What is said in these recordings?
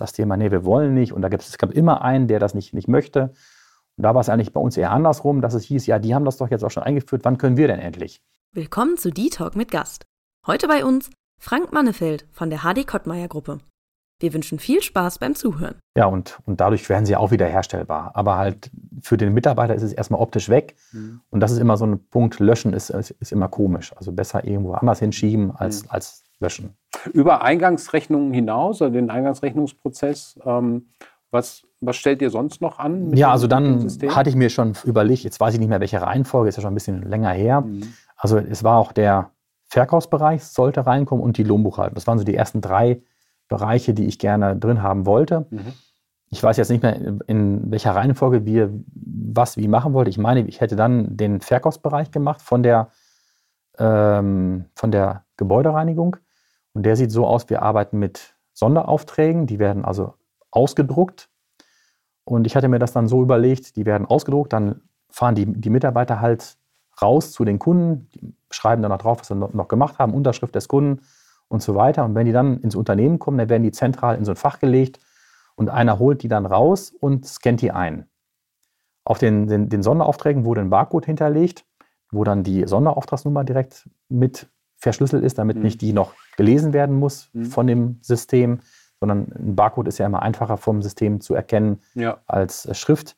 das Thema, nee, wir wollen nicht. Und da gibt es, es gab immer einen, der das nicht, nicht möchte. Und da war es eigentlich bei uns eher andersrum, dass es hieß, ja, die haben das doch jetzt auch schon eingeführt, wann können wir denn endlich? Willkommen zu D-Talk mit Gast. Heute bei uns Frank Mannefeld von der HD Kottmeier Gruppe. Wir wünschen viel Spaß beim Zuhören. Ja, und, und dadurch werden sie auch wieder herstellbar. Aber halt für den Mitarbeiter ist es erstmal optisch weg. Mhm. Und das ist immer so ein Punkt, löschen ist, ist, ist, immer komisch. Also besser irgendwo anders hinschieben als, mhm. als löschen. Über Eingangsrechnungen hinaus, also den Eingangsrechnungsprozess, ähm, was, was stellt ihr sonst noch an? Ja, also dann hatte ich mir schon überlegt, jetzt weiß ich nicht mehr, welche Reihenfolge, ist ja schon ein bisschen länger her. Mhm. Also es war auch der Verkaufsbereich, sollte reinkommen und die Lohnbuchhaltung. Das waren so die ersten drei Bereiche, die ich gerne drin haben wollte. Mhm. Ich weiß jetzt nicht mehr, in welcher Reihenfolge wir was wie machen wollten. Ich meine, ich hätte dann den Verkaufsbereich gemacht von der, ähm, von der Gebäudereinigung. Und der sieht so aus, wir arbeiten mit Sonderaufträgen, die werden also ausgedruckt. Und ich hatte mir das dann so überlegt, die werden ausgedruckt, dann fahren die, die Mitarbeiter halt raus zu den Kunden, die schreiben dann noch drauf, was sie noch gemacht haben, Unterschrift des Kunden und so weiter. Und wenn die dann ins Unternehmen kommen, dann werden die zentral in so ein Fach gelegt und einer holt die dann raus und scannt die ein. Auf den, den, den Sonderaufträgen wurde ein Barcode hinterlegt, wo dann die Sonderauftragsnummer direkt mit verschlüsselt ist, damit mhm. nicht die noch gelesen werden muss mhm. von dem System, sondern ein Barcode ist ja immer einfacher vom System zu erkennen ja. als äh, Schrift.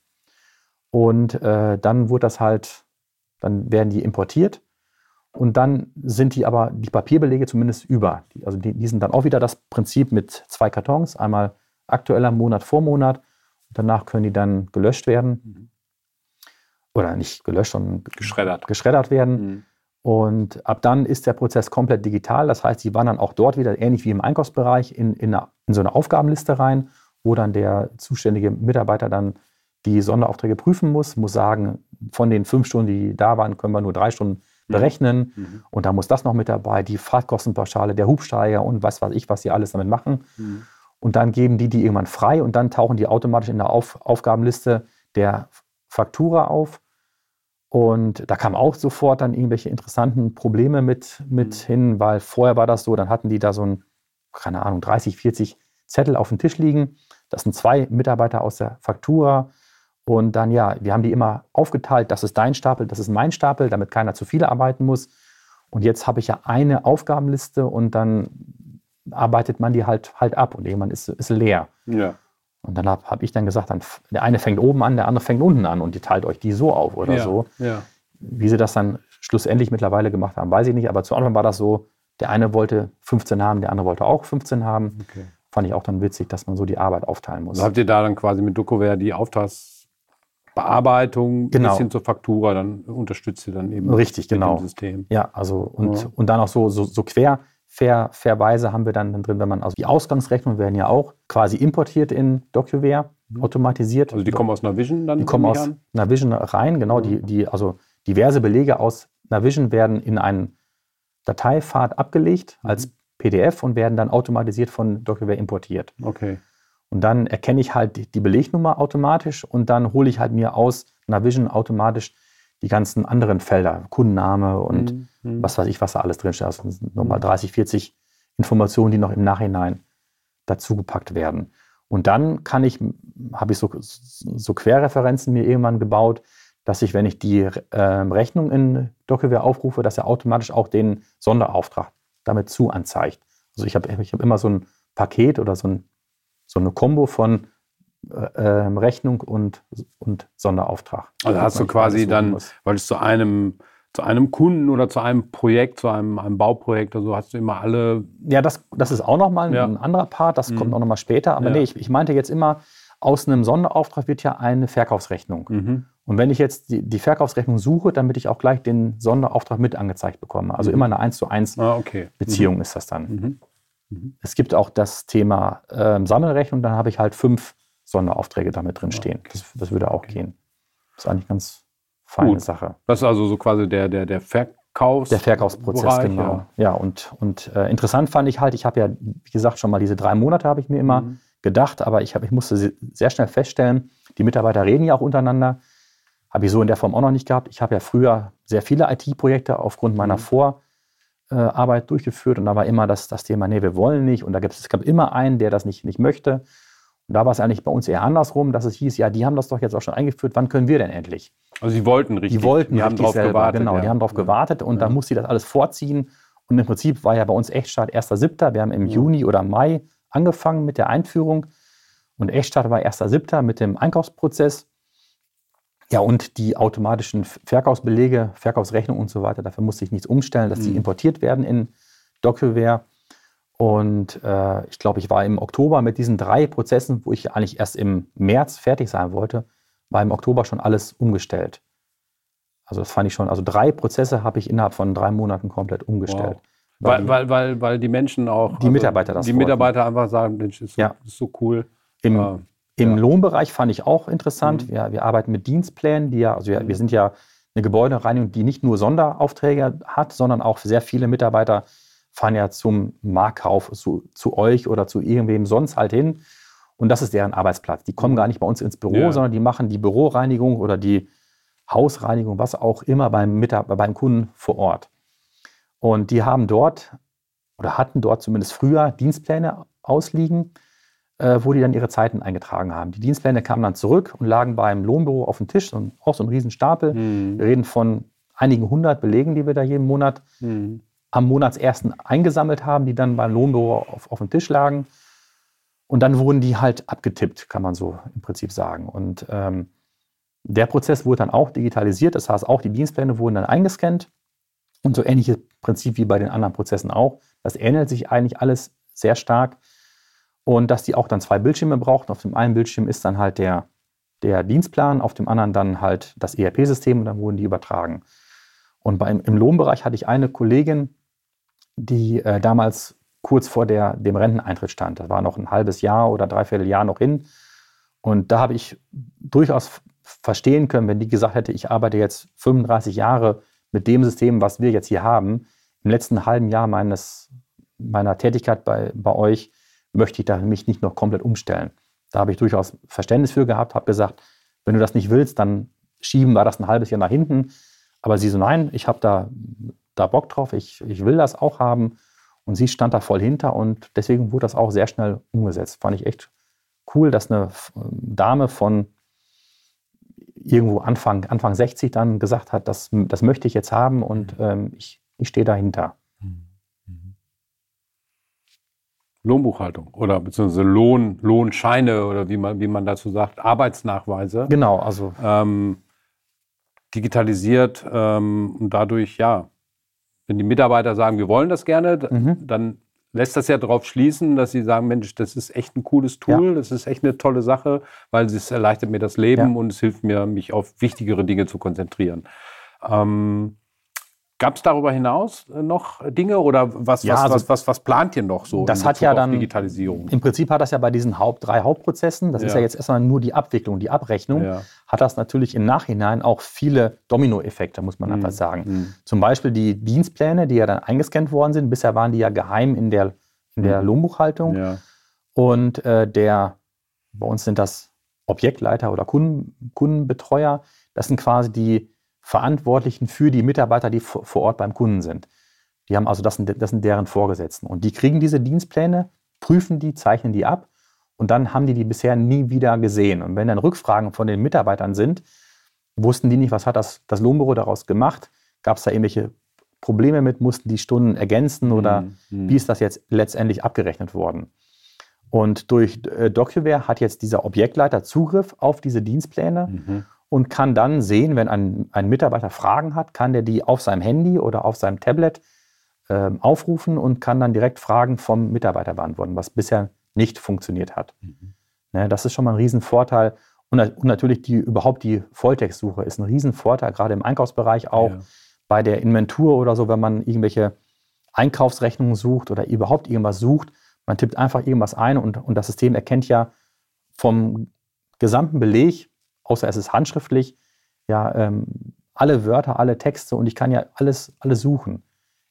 Und äh, dann wird das halt, dann werden die importiert und dann sind die aber, die Papierbelege zumindest über. Also die, die sind dann auch wieder das Prinzip mit zwei Kartons, einmal aktueller Monat vor Monat. Und danach können die dann gelöscht werden. Mhm. Oder nicht gelöscht, sondern geschreddert, geschreddert werden. Mhm. Und ab dann ist der Prozess komplett digital. Das heißt, sie wandern auch dort wieder, ähnlich wie im Einkaufsbereich, in, in, eine, in so eine Aufgabenliste rein, wo dann der zuständige Mitarbeiter dann die Sonderaufträge prüfen muss, muss sagen, von den fünf Stunden, die da waren, können wir nur drei Stunden mhm. berechnen. Mhm. Und da muss das noch mit dabei, die Fahrtkostenpauschale, der Hubsteiger und was weiß ich, was sie alles damit machen. Mhm. Und dann geben die die irgendwann frei und dann tauchen die automatisch in der Auf Aufgabenliste der Faktura auf. Und da kamen auch sofort dann irgendwelche interessanten Probleme mit, mit mhm. hin, weil vorher war das so, dann hatten die da so ein, keine Ahnung, 30, 40 Zettel auf dem Tisch liegen. Das sind zwei Mitarbeiter aus der Faktura. Und dann, ja, wir haben die immer aufgeteilt, das ist dein Stapel, das ist mein Stapel, damit keiner zu viel arbeiten muss. Und jetzt habe ich ja eine Aufgabenliste und dann arbeitet man die halt, halt ab und irgendwann ist, ist leer. Ja. Und dann habe hab ich dann gesagt, dann, der eine fängt oben an, der andere fängt unten an und die teilt euch die so auf oder ja, so. Ja. Wie sie das dann schlussendlich mittlerweile gemacht haben, weiß ich nicht. Aber zu Anfang war das so, der eine wollte 15 haben, der andere wollte auch 15 haben. Okay. Fand ich auch dann witzig, dass man so die Arbeit aufteilen muss. Also habt ihr da dann quasi mit Dokoware die Auftragsbearbeitung genau. bis hin zur Faktura, dann unterstützt ihr dann eben Richtig, genau. System. Ja, also und, ja. und dann auch so, so, so quer fair, fairweise haben wir dann drin, wenn man, also die Ausgangsrechnungen werden ja auch quasi importiert in DocuWare, mhm. automatisiert. Also die kommen aus Navision dann? Die kommen aus an? Navision rein, genau. Mhm. Die, die, also diverse Belege aus Navision werden in einen Dateipfad abgelegt mhm. als PDF und werden dann automatisiert von DocuWare importiert. Okay. Und dann erkenne ich halt die Belegnummer automatisch und dann hole ich halt mir aus Navision automatisch die ganzen anderen Felder, Kundenname und mhm. mhm. was weiß ich, was da alles drinsteht. Also nochmal 30, 40 Informationen, die noch im Nachhinein dazugepackt werden. Und dann kann ich, habe ich so, so Querreferenzen mir irgendwann gebaut, dass ich, wenn ich die äh, Rechnung in DocuWare aufrufe, dass er automatisch auch den Sonderauftrag damit zu anzeigt. Also ich habe ich hab immer so ein Paket oder so, ein, so eine Kombo von Rechnung und, und Sonderauftrag. Also hast du quasi dann, weil es zu einem zu einem Kunden oder zu einem Projekt, zu einem, einem Bauprojekt oder so, hast du immer alle. Ja, das, das ist auch nochmal ein, ja. ein anderer Part, das mhm. kommt auch nochmal später. Aber ja. nee, ich, ich meinte jetzt immer, aus einem Sonderauftrag wird ja eine Verkaufsrechnung. Mhm. Und wenn ich jetzt die, die, Verkaufsrechnung suche, damit ich auch gleich den Sonderauftrag mit angezeigt bekomme. Also mhm. immer eine 1 zu 1 ah, okay. Beziehung mhm. ist das dann. Mhm. Mhm. Es gibt auch das Thema ähm, Sammelrechnung, dann habe ich halt fünf Sonderaufträge damit drin stehen. Das, das würde auch okay. gehen. Das ist eigentlich eine ganz feine Gut. Sache. Das ist also so quasi der, der, der Verkaufs Der Verkaufsprozess, Bereich, genau. Ja, ja und, und äh, interessant fand ich halt, ich habe ja, wie gesagt, schon mal diese drei Monate habe ich mir immer mhm. gedacht, aber ich, hab, ich musste sehr schnell feststellen, die Mitarbeiter reden ja auch untereinander. Habe ich so in der Form auch noch nicht gehabt. Ich habe ja früher sehr viele IT-Projekte aufgrund meiner mhm. Vorarbeit durchgeführt und da war immer das, das Thema, nee, wir wollen nicht und da gibt es, es gab immer einen, der das nicht, nicht möchte. Und da war es eigentlich bei uns eher andersrum, dass es hieß, ja, die haben das doch jetzt auch schon eingeführt, wann können wir denn endlich? Also sie wollten richtig. Die wollten die haben selber, gewartet. Genau, ja. die haben darauf gewartet und Ja. dann musste sie das alles vorziehen. Und im Prinzip war ja bei uns Echtstart 1.7. Wir haben im Ja. Juni oder Mai angefangen mit der Einführung. Und Echtstart war 1.7. mit dem Einkaufsprozess. Ja, und die automatischen Verkaufsbelege, Verkaufsrechnung und so weiter, dafür musste ich nichts umstellen, dass die Mhm. importiert werden in DocuWare. Und äh, ich glaube, ich war im Oktober mit diesen drei Prozessen, wo ich eigentlich erst im März fertig sein wollte, war im Oktober schon alles umgestellt. Also das fand ich schon, also drei Prozesse habe ich innerhalb von drei Monaten komplett umgestellt. Weil, weil, weil, weil die Menschen auch. Die Mitarbeiter das Die wollten. Mitarbeiter einfach sagen: Mensch, ist so, Ja. ist so cool. Im, Äh, Im Ja. Lohnbereich fand ich auch interessant. Mhm. Wir, wir arbeiten mit Dienstplänen, die ja, also wir, Mhm. wir sind ja eine Gebäudereinigung, die nicht nur Sonderaufträge hat, sondern auch sehr viele Mitarbeiter fahren ja zum Marktkauf zu, zu euch oder zu irgendwem sonst halt hin. Und das ist deren Arbeitsplatz. Die kommen gar nicht bei uns ins Büro, Ja. sondern die machen die Büroreinigung oder die Hausreinigung, was auch immer beim, Mitar beim Kunden vor Ort. Und die haben dort oder hatten dort zumindest früher Dienstpläne ausliegen, äh, wo die dann ihre Zeiten eingetragen haben. Die Dienstpläne kamen dann zurück und lagen beim Lohnbüro auf dem Tisch, und auch so ein Riesenstapel. Wir Mhm. reden von einigen hundert Belegen, die wir da jeden Monat Mhm. Am Monatsersten eingesammelt haben, die dann beim Lohnbüro auf, auf dem Tisch lagen. Und dann wurden die halt abgetippt, kann man so im Prinzip sagen. Und ähm, der Prozess wurde dann auch digitalisiert. Das heißt, auch die Dienstpläne wurden dann eingescannt. Und so ähnliches Prinzip wie bei den anderen Prozessen auch. Das ähnelt sich eigentlich alles sehr stark. Und dass die auch dann zwei Bildschirme brauchten. Auf dem einen Bildschirm ist dann halt der, der Dienstplan, auf dem anderen dann halt das ERP-System und dann wurden die übertragen. Und beim, im Lohnbereich hatte ich eine Kollegin, die äh, damals kurz vor der, dem Renteneintritt stand. Das war noch ein halbes Jahr oder dreiviertel Jahr noch hin. Und da habe ich durchaus verstehen können, wenn die gesagt hätte, ich arbeite jetzt 35 Jahre mit dem System, was wir jetzt hier haben. Im letzten halben Jahr meines, meiner Tätigkeit bei, bei euch möchte ich da mich nicht noch komplett umstellen. Da habe ich durchaus Verständnis für gehabt, habe gesagt, wenn du das nicht willst, dann schieben wir das ein halbes Jahr nach hinten. Aber sie so, nein, ich habe da, da Bock drauf, ich, ich will das auch haben. Und sie stand da voll hinter und deswegen wurde das auch sehr schnell umgesetzt. Fand ich echt cool, dass eine Dame von irgendwo Anfang, Anfang 60 dann gesagt hat, das, das möchte ich jetzt haben und ähm, ich, ich stehe dahinter. Lohnbuchhaltung oder beziehungsweise Lohn, Lohnscheine oder wie man, wie man dazu sagt, Arbeitsnachweise. Genau, also ähm, digitalisiert ähm, und dadurch, ja, wenn die Mitarbeiter sagen, wir wollen das gerne, Mhm. dann lässt das ja darauf schließen, dass sie sagen, Mensch, das ist echt ein cooles Tool, das ist echt eine tolle Sache, weil es erleichtert mir das Leben Ja. und es hilft mir, mich auf wichtigere Dinge zu konzentrieren. Ähm, Gab es darüber hinaus äh, noch Dinge oder was, Ja, was, also was, was, was plant ihr noch so? das in hat Bezug ja auf dann- Digitalisierung. im Prinzip hat das ja bei diesen Haupt, drei Hauptprozessen, das ist Ja. ja jetzt erstmal nur die Abwicklung, die Abrechnung, Ja. hat das natürlich im Nachhinein auch viele Dominoeffekte, muss man Mhm. einfach sagen. Mhm. Zum Beispiel die Dienstpläne, die ja dann eingescannt worden sind. Bisher waren die ja geheim in der, in der Mhm. Lohnbuchhaltung. Ja. Und äh, der, bei uns sind das Objektleiter oder Kunden, Kundenbetreuer. Das sind quasi die Verantwortlichen für die Mitarbeiter, die vor Ort beim Kunden sind. Die haben also, das sind, das sind deren Vorgesetzten. Und die kriegen diese Dienstpläne, prüfen die, zeichnen die ab und dann haben die die bisher nie wieder gesehen. Und wenn dann Rückfragen von den Mitarbeitern sind, wussten die nicht, was hat das, das Lohnbüro daraus gemacht? Gab es da irgendwelche Probleme mit? Mussten die Stunden ergänzen oder Mhm. wie ist das jetzt letztendlich abgerechnet worden? Und durch äh, DocuWare hat jetzt dieser Objektleiter Zugriff auf diese Dienstpläne Mhm. Und kann dann sehen, wenn ein, ein Mitarbeiter Fragen hat, kann der die auf seinem Handy oder auf seinem Tablet ähm, aufrufen und kann dann direkt Fragen vom Mitarbeiter beantworten, was bisher nicht funktioniert hat. Mhm. Ne, das ist schon mal ein Riesenvorteil. Und, und natürlich die, überhaupt die Volltextsuche ist ein Riesenvorteil, gerade im Einkaufsbereich auch Ja. bei der Inventur oder so, wenn man irgendwelche Einkaufsrechnungen sucht oder überhaupt irgendwas sucht. Man tippt einfach irgendwas ein und, und das System erkennt ja vom gesamten Beleg, außer es ist handschriftlich, ja, ähm, alle Wörter, alle Texte und ich kann ja alles, alles suchen.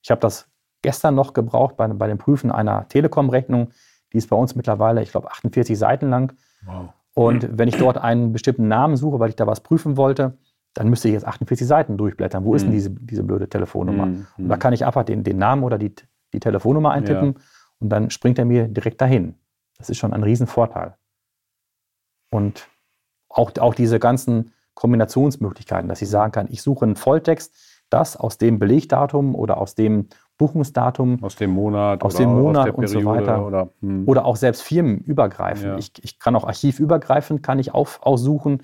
Ich habe das gestern noch gebraucht bei, bei dem Prüfen einer Telekom-Rechnung. Die ist bei uns mittlerweile, ich glaube, 48 Seiten lang. Wow. Und wenn ich dort einen bestimmten Namen suche, weil ich da was prüfen wollte, dann müsste ich jetzt 48 Seiten durchblättern. Wo ist denn Mhm. diese, diese blöde Telefonnummer? Mhm. Und da kann ich einfach den, den Namen oder die, die Telefonnummer eintippen und dann springt er mir direkt dahin. Das ist schon ein Riesenvorteil. Und auch, auch diese ganzen Kombinationsmöglichkeiten, dass ich sagen kann, ich suche einen Volltext, das aus dem Belegdatum oder aus dem Buchungsdatum. Aus dem Monat. Aus dem Monat aus und so weiter. Oder, hm. oder auch selbst firmenübergreifend. Ja. Ich, ich kann auch archivübergreifend, kann ich auf, aussuchen,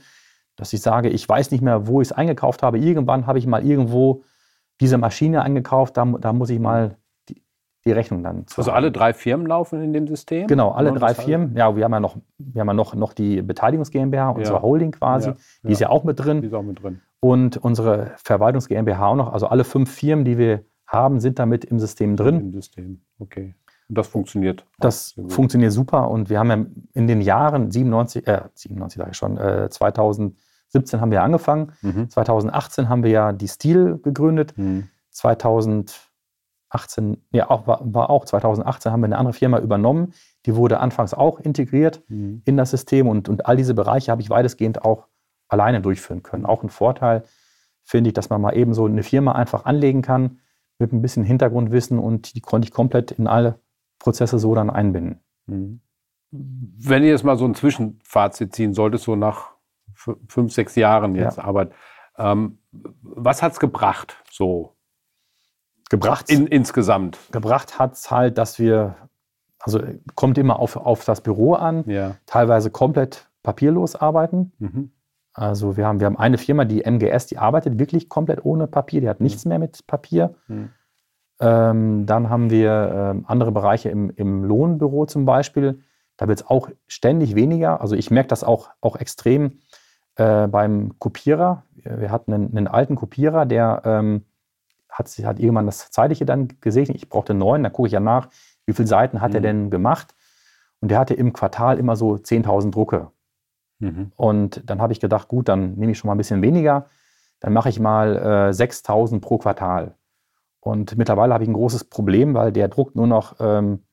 dass ich sage, ich weiß nicht mehr, wo ich es eingekauft habe. Irgendwann habe ich mal irgendwo diese Maschine eingekauft, da, da muss ich mal die, Rechnung dann zu Also haben. alle drei Firmen laufen in dem System? Genau, alle drei Firmen. Ja, wir haben ja noch, wir haben ja noch, noch die Beteiligungs GmbH, unsere ja. Holding quasi, ja. die ist ja auch mit drin. Die ist auch mit drin. Und unsere Verwaltungs GmbH auch noch. Also alle fünf Firmen, die wir haben, sind damit im System drin. Im System, okay. Und das funktioniert. Das funktioniert super und wir haben ja in den Jahren 97, äh, 97 sage ich schon, äh, 2017 haben wir angefangen. Mhm. 2018 haben wir ja die Stil gegründet. Mhm. 2018, ja, auch, war, war, auch 2018 haben wir eine andere Firma übernommen. Die wurde anfangs auch integriert mhm. in das System und, und all diese Bereiche habe ich weitestgehend auch alleine durchführen können. Auch ein Vorteil finde ich, dass man mal eben so eine Firma einfach anlegen kann mit ein bisschen Hintergrundwissen und die konnte ich komplett in alle Prozesse so dann einbinden. Mhm. Wenn ihr jetzt mal so ein Zwischenfazit ziehen solltet, so nach fünf, sechs Jahren jetzt ja. Arbeit, ähm, was hat es gebracht so? Gebracht? In, insgesamt. Gebracht hat es halt, dass wir, also kommt immer auf, auf das Büro an, ja. teilweise komplett papierlos arbeiten. Mhm. Also wir haben, wir haben eine Firma, die MGS, die arbeitet wirklich komplett ohne Papier, die hat nichts mhm. mehr mit Papier. Mhm. Ähm, dann haben wir ähm, andere Bereiche im, im Lohnbüro zum Beispiel. Da wird es auch ständig weniger. Also ich merke das auch, auch extrem äh, beim Kopierer. Wir hatten einen, einen alten Kopierer, der ähm, hat, hat irgendwann das Zeitliche dann gesegnet. Ich brauchte neun, da gucke ich ja nach, wie viele Seiten hat mhm. er denn gemacht. Und der hatte im Quartal immer so 10.000 Drucke. Mhm. Und dann habe ich gedacht, gut, dann nehme ich schon mal ein bisschen weniger. Dann mache ich mal äh, 6000 pro Quartal. Und mittlerweile habe ich ein großes Problem, weil der druckt nur noch ähm,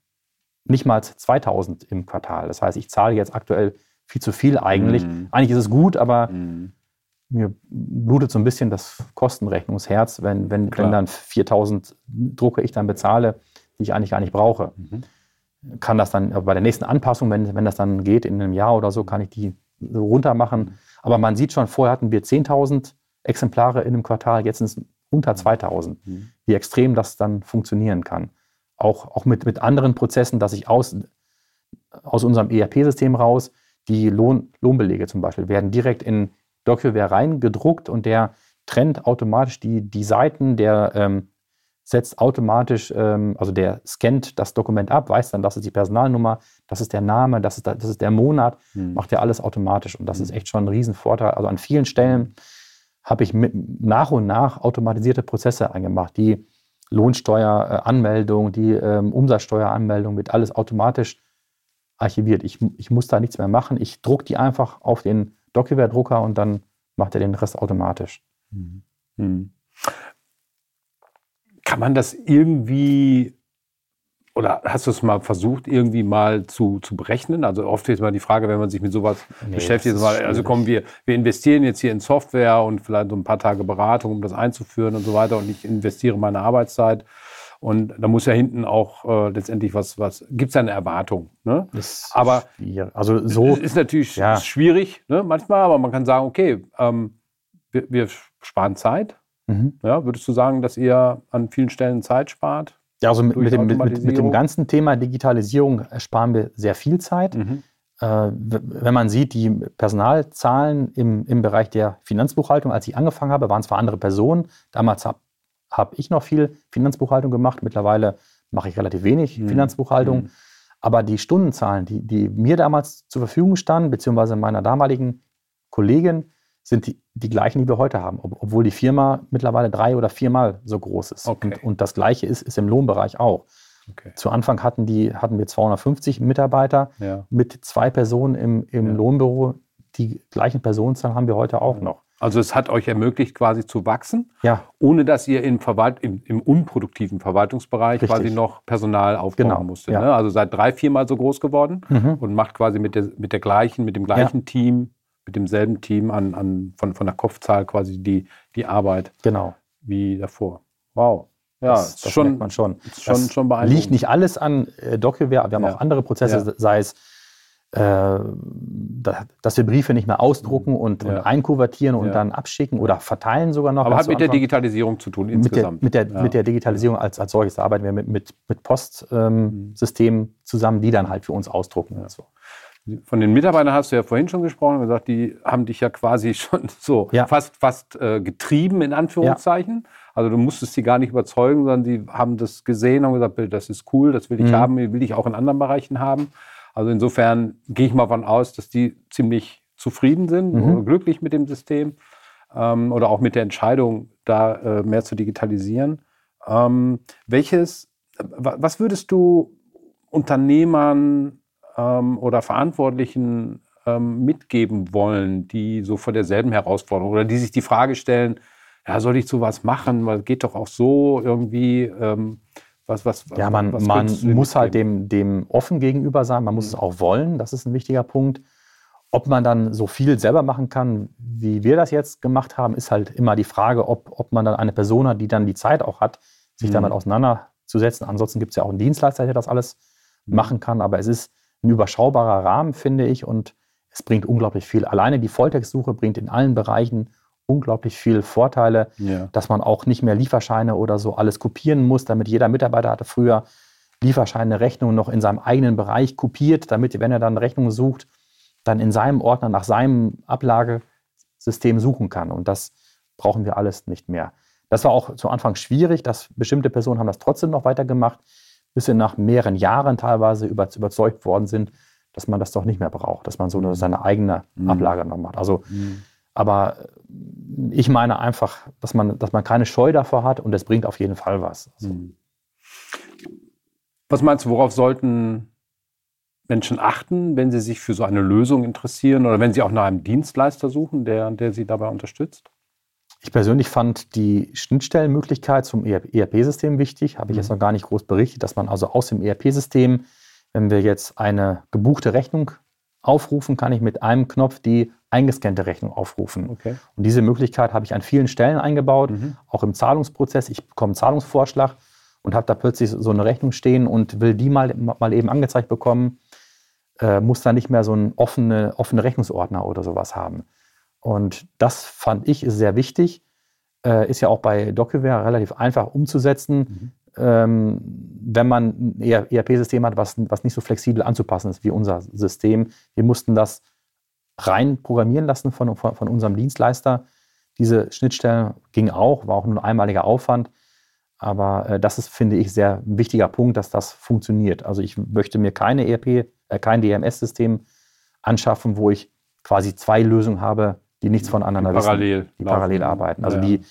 nicht mal 2000 im Quartal. Das heißt, ich zahle jetzt aktuell viel zu viel eigentlich. Mhm. Eigentlich ist es gut, aber mhm. Mir blutet so ein bisschen das Kostenrechnungsherz, wenn, wenn, wenn dann 4000 Drucke ich dann bezahle, die ich eigentlich gar nicht brauche. Mhm. Kann das dann bei der nächsten Anpassung, wenn, wenn das dann geht in einem Jahr oder so, kann ich die runter machen. Aber man sieht schon, vorher hatten wir 10.000 Exemplare in einem Quartal, jetzt sind es unter 2.000. Mhm. Wie extrem das dann funktionieren kann. Auch, auch mit, mit anderen Prozessen, dass ich aus, aus unserem ERP-System raus, die Lohn, Lohnbelege zum Beispiel, werden direkt in DocuWare reingedruckt und der trennt automatisch die, die Seiten, der ähm, setzt automatisch, ähm, also der scannt das Dokument ab, weiß dann, das ist die Personalnummer, das ist der Name, das ist, das ist der Monat, mhm. macht ja alles automatisch. Und das mhm. ist echt schon ein Riesenvorteil. Also an vielen Stellen habe ich mit, nach und nach automatisierte Prozesse eingemacht. Die Lohnsteueranmeldung, die ähm, Umsatzsteueranmeldung wird alles automatisch archiviert. Ich, ich muss da nichts mehr machen. Ich drucke die einfach auf den DocuWare-Drucker und dann macht er den Rest automatisch. Mhm. mhm. Kann man das irgendwie oder hast du es mal versucht, irgendwie mal zu, zu berechnen? Also oft ist mal die Frage, wenn man sich mit sowas nee, beschäftigt, mal, also kommen wir, wir investieren jetzt hier in Software und vielleicht so ein paar Tage Beratung, um das einzuführen und so weiter und ich investiere meine Arbeitszeit. Und da muss ja hinten auch äh, letztendlich was, was gibt es eine Erwartung. Ne? aber schwierig. also so ist natürlich ja. schwierig ne, manchmal, aber man kann sagen, okay, ähm, wir, wir sparen Zeit. Mhm. Ja, würdest du sagen, dass ihr an vielen Stellen Zeit spart? Ja, also mit, mit, dem, mit, mit, dem, ganzen Thema Digitalisierung sparen wir sehr viel Zeit. Mhm. Äh, wenn man sieht, die Personalzahlen im, im Bereich der Finanzbuchhaltung, als ich angefangen habe, waren zwar andere Personen. Damals habe hab ich noch viel Finanzbuchhaltung gemacht. Mittlerweile mache ich relativ wenig mhm. Finanzbuchhaltung. Mhm. Aber die Stundenzahlen, die, die mir damals zur Verfügung standen, beziehungsweise meiner damaligen Kollegin, sind die, die gleichen, die wir heute haben, ob, obwohl die Firma mittlerweile drei oder viermal so groß ist. Okay. Und, und, das Gleiche ist, ist im Lohnbereich auch. Okay. Zu Anfang hatten, die, hatten wir 250 Mitarbeiter ja. mit zwei Personen im, im ja. Lohnbüro. Die gleichen Personenzahlen haben wir heute auch noch. Also es hat euch ermöglicht, quasi zu wachsen, ja. ohne dass ihr im, Verwalt im, im unproduktiven Verwaltungsbereich Richtig. quasi noch Personal aufbauen genau. musstet. Ja. Ne? Also seid drei, viermal so groß geworden mhm. und macht quasi mit der, mit der gleichen, mit dem gleichen ja. Team mit demselben Team an, an, von, von der Kopfzahl quasi die, die Arbeit. Genau. Wie davor. Wow. Ja, das, das schon, man schon. schon, schon. Liegt nicht alles an äh, DocuWare, wir haben auch andere Prozesse, sei es äh, dass wir Briefe nicht mehr ausdrucken und, ja. und einkuvertieren und ja. dann abschicken oder verteilen sogar noch. Aber hat mit der Digitalisierung zu tun insgesamt. Mit der, mit der, ja. mit der Digitalisierung als, als solches arbeiten wir mit, mit, mit Postsystemen ähm, zusammen, die dann halt für uns ausdrucken. Und so. Von den Mitarbeitern hast du ja vorhin schon gesprochen und gesagt, die haben dich ja quasi schon so fast, fast äh, getrieben, in Anführungszeichen. Also du musstest sie gar nicht überzeugen, sondern die haben das gesehen und gesagt, das ist cool, das will ich mhm. haben, will ich auch in anderen Bereichen haben. Also insofern gehe ich mal von aus, dass die ziemlich zufrieden sind mhm. oder glücklich mit dem System ähm, oder auch mit der Entscheidung, da äh, mehr zu digitalisieren. Ähm, welches, was würdest du Unternehmern ähm, oder Verantwortlichen ähm, mitgeben wollen, die so vor derselben Herausforderung oder die sich die Frage stellen, ja, soll ich sowas machen? Weil geht doch auch so irgendwie. Ähm, was, was, ja, man, was man muss halt dem, dem offen gegenüber sein, man muss mhm. es auch wollen, das ist ein wichtiger Punkt. Ob man dann so viel selber machen kann, wie wir das jetzt gemacht haben, ist halt immer die Frage, ob, ob man dann eine Person hat, die dann die Zeit auch hat, sich mhm. damit auseinanderzusetzen. Ansonsten gibt es ja auch einen Dienstleister, der das alles mhm. machen kann, aber es ist ein überschaubarer Rahmen, finde ich, und es bringt unglaublich viel. Alleine die Volltextsuche bringt in allen Bereichen unglaublich viele Vorteile, ja. dass man auch nicht mehr Lieferscheine oder so alles kopieren muss, damit jeder Mitarbeiter hatte früher Lieferscheine, Rechnungen noch in seinem eigenen Bereich kopiert, damit, wenn er dann Rechnungen sucht, dann in seinem Ordner nach seinem Ablagesystem suchen kann. Und das brauchen wir alles nicht mehr. Das war auch zu Anfang schwierig, dass bestimmte Personen haben das trotzdem noch weitergemacht, bis sie nach mehreren Jahren teilweise überzeugt worden sind, dass man das doch nicht mehr braucht, dass man so eine, seine eigene mhm. Ablage noch macht. Also mhm. Aber ich meine einfach, dass man, dass man keine Scheu davor hat und es bringt auf jeden Fall was. Also. Hm. Was meinst du, worauf sollten Menschen achten, wenn sie sich für so eine Lösung interessieren oder wenn sie auch nach einem Dienstleister suchen, der, der sie dabei unterstützt? Ich persönlich fand die Schnittstellenmöglichkeit zum ERP-System wichtig, habe ich jetzt mhm. noch gar nicht groß berichtet, dass man also aus dem ERP-System, wenn wir jetzt eine gebuchte Rechnung aufrufen, kann ich mit einem Knopf die eingescannte Rechnung aufrufen. Okay. Und diese Möglichkeit habe ich an vielen Stellen eingebaut, mhm. auch im Zahlungsprozess. Ich bekomme einen Zahlungsvorschlag und habe da plötzlich so eine Rechnung stehen und will die mal, mal eben angezeigt bekommen, äh, muss da nicht mehr so einen offene, offene Rechnungsordner oder sowas haben. Und das fand ich sehr wichtig. Äh, ist ja auch bei DocuWare relativ einfach umzusetzen, mhm. Ähm, wenn man ein ERP-System hat, was, was nicht so flexibel anzupassen ist wie unser System. Wir mussten das rein programmieren lassen von, von, von unserem Dienstleister. Diese Schnittstelle ging auch, war auch nur ein einmaliger Aufwand. Aber äh, das ist, finde ich, sehr ein wichtiger Punkt, dass das funktioniert. Also ich möchte mir keine ERP, äh, kein DMS-System anschaffen, wo ich quasi zwei Lösungen habe, die nichts voneinander die parallel wissen, die parallel arbeiten. Also ja. die,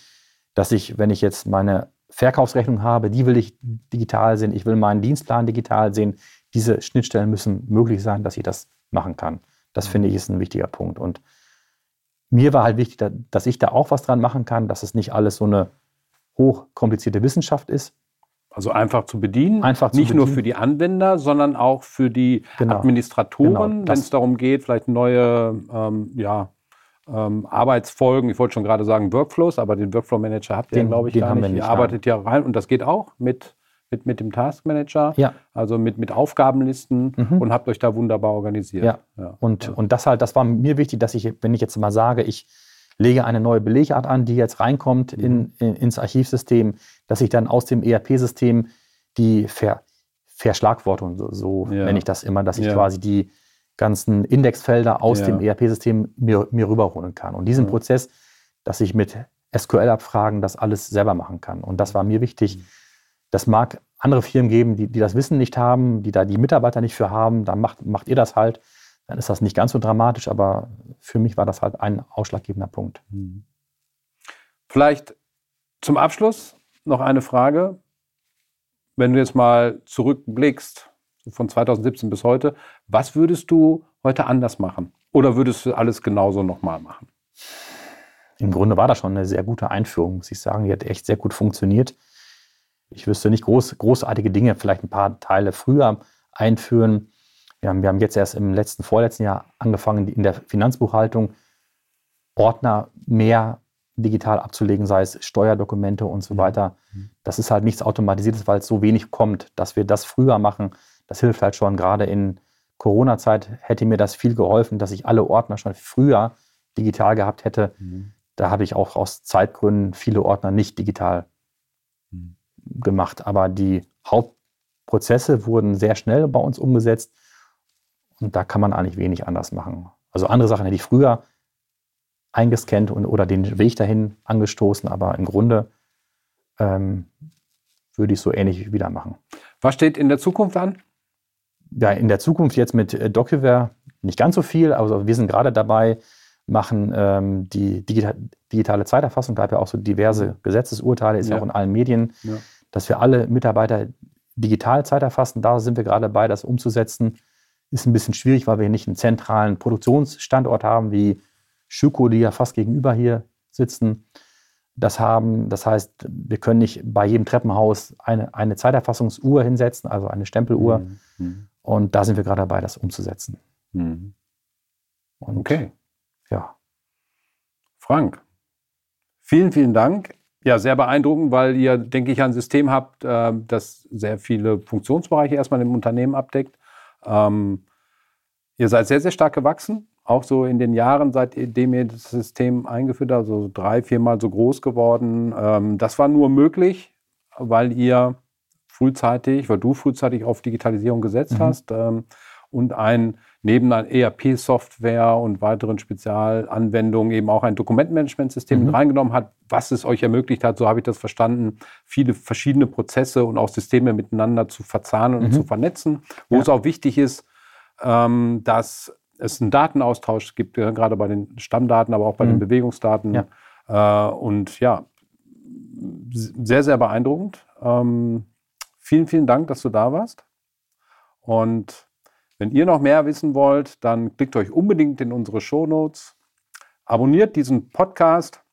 dass ich, wenn ich jetzt meine Verkaufsrechnung habe, die will ich digital sehen, ich will meinen Dienstplan digital sehen. Diese Schnittstellen müssen möglich sein, dass ich das machen kann. Das finde ich ist ein wichtiger Punkt. Und mir war halt wichtig, dass ich da auch was dran machen kann, dass es nicht alles so eine hochkomplizierte Wissenschaft ist. Also einfach zu bedienen, einfach zu nicht bedienen. nur für die Anwender, sondern auch für die genau. Administratoren, genau. wenn es darum geht, vielleicht neue ähm, ja, ähm, Arbeitsfolgen, ich wollte schon gerade sagen Workflows, aber den Workflow Manager habt ihr, glaube ich, den gar nicht. nicht. Ihr arbeitet ja rein und das geht auch mit mit, mit dem Taskmanager, ja. also mit, mit Aufgabenlisten mhm. und habt euch da wunderbar organisiert. Ja. ja. Und, ja. und das halt, das war mir wichtig, dass ich, wenn ich jetzt mal sage, ich lege eine neue Belegart an, die jetzt reinkommt mhm. in, in, ins Archivsystem, dass ich dann aus dem ERP-System die Ver, Verschlagwortung, so, so nenne ich das immer, dass ich quasi die ganzen Indexfelder aus dem ERP-System mir, mir rüberholen kann. Und diesen Prozess, dass ich mit SQL-Abfragen das alles selber machen kann. Und das war mir wichtig, mhm das mag andere Firmen geben, die, die das Wissen nicht haben, die da die Mitarbeiter nicht für haben. Dann macht, macht ihr das halt. Dann ist das nicht ganz so dramatisch, aber für mich war das halt ein ausschlaggebender Punkt. Hm. Vielleicht zum Abschluss noch eine Frage. Wenn du jetzt mal zurückblickst, von 2017 bis heute, was würdest du heute anders machen? Oder würdest du alles genauso nochmal machen? Im Grunde war das schon eine sehr gute Einführung, muss ich sagen. Die hat echt sehr gut funktioniert ich wüsste nicht groß, großartige Dinge, vielleicht ein paar Teile früher einführen. Wir haben, wir haben jetzt erst im letzten, vorletzten Jahr angefangen, in der Finanzbuchhaltung Ordner mehr digital abzulegen, sei es Steuerdokumente und so mhm. weiter. Das ist halt nichts Automatisiertes, weil es so wenig kommt. Dass wir das früher machen, das hilft halt schon gerade in Corona-Zeit hätte mir das viel geholfen, dass ich alle Ordner schon früher digital gehabt hätte. Mhm. Da habe ich auch aus Zeitgründen viele Ordner nicht digital mhm. gemacht. Aber die Hauptprozesse wurden sehr schnell bei uns umgesetzt. Und da kann man eigentlich wenig anders machen. Also andere Sachen hätte ich früher eingescannt und, oder den Weg dahin angestoßen, aber im Grunde ähm, würde ich so ähnlich wieder machen. Was steht in der Zukunft an? Ja, in der Zukunft jetzt mit äh, DocuWare nicht ganz so viel, aber wir sind gerade dabei, machen ähm, die digital, digitale Zeiterfassung, gab ja auch so diverse Gesetzesurteile, ist ja auch in allen Medien, ja. dass wir alle Mitarbeiter digital Zeit erfassen. Da sind wir gerade dabei, das umzusetzen. Ist ein bisschen schwierig, weil wir nicht einen zentralen Produktionsstandort haben, wie Schüko, die ja fast gegenüber hier sitzen, das haben. Das heißt, wir können nicht bei jedem Treppenhaus eine, eine Zeiterfassungsuhr hinsetzen, also eine Stempeluhr. Mhm. Und da sind wir gerade dabei, das umzusetzen. Mhm. Und, okay. Ja. Frank, vielen, vielen Dank. Ja, sehr beeindruckend, weil ihr, denke ich, ein System habt, äh, das sehr viele Funktionsbereiche erstmal im Unternehmen abdeckt. Ähm, ihr seid sehr, sehr stark gewachsen auch so in den Jahren, seitdem ihr das System eingeführt habt, so drei, viermal so groß geworden. Ähm, das war nur möglich, weil ihr frühzeitig, weil du frühzeitig auf Digitalisierung gesetzt mhm. hast ähm, und ein neben einer ERP-Software und weiteren Spezialanwendungen eben auch ein Dokumentmanagementsystem mhm. reingenommen hat, was es euch ermöglicht hat, so habe ich das verstanden, viele verschiedene Prozesse und auch Systeme miteinander zu verzahnen und zu mhm. vernetzen, wo ja. es auch wichtig ist, ähm, dass es einen Datenaustausch gibt, ja, gerade bei den Stammdaten, aber auch bei mhm. den Bewegungsdaten. Ja. Äh, und ja, sehr, sehr beeindruckend. Ähm, vielen, vielen Dank, dass du da warst. Und wenn ihr noch mehr wissen wollt, dann klickt euch unbedingt in unsere Shownotes, abonniert diesen Podcast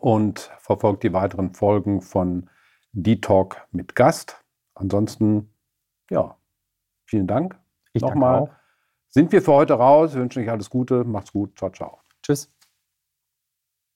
und verfolgt die weiteren Folgen von D-Talk mit Gast. Ansonsten, ja, vielen Dank. Ich nochmal. Sind wir für heute raus. Wir wünschen euch alles Gute. Macht's gut. Ciao, ciao. Tschüss.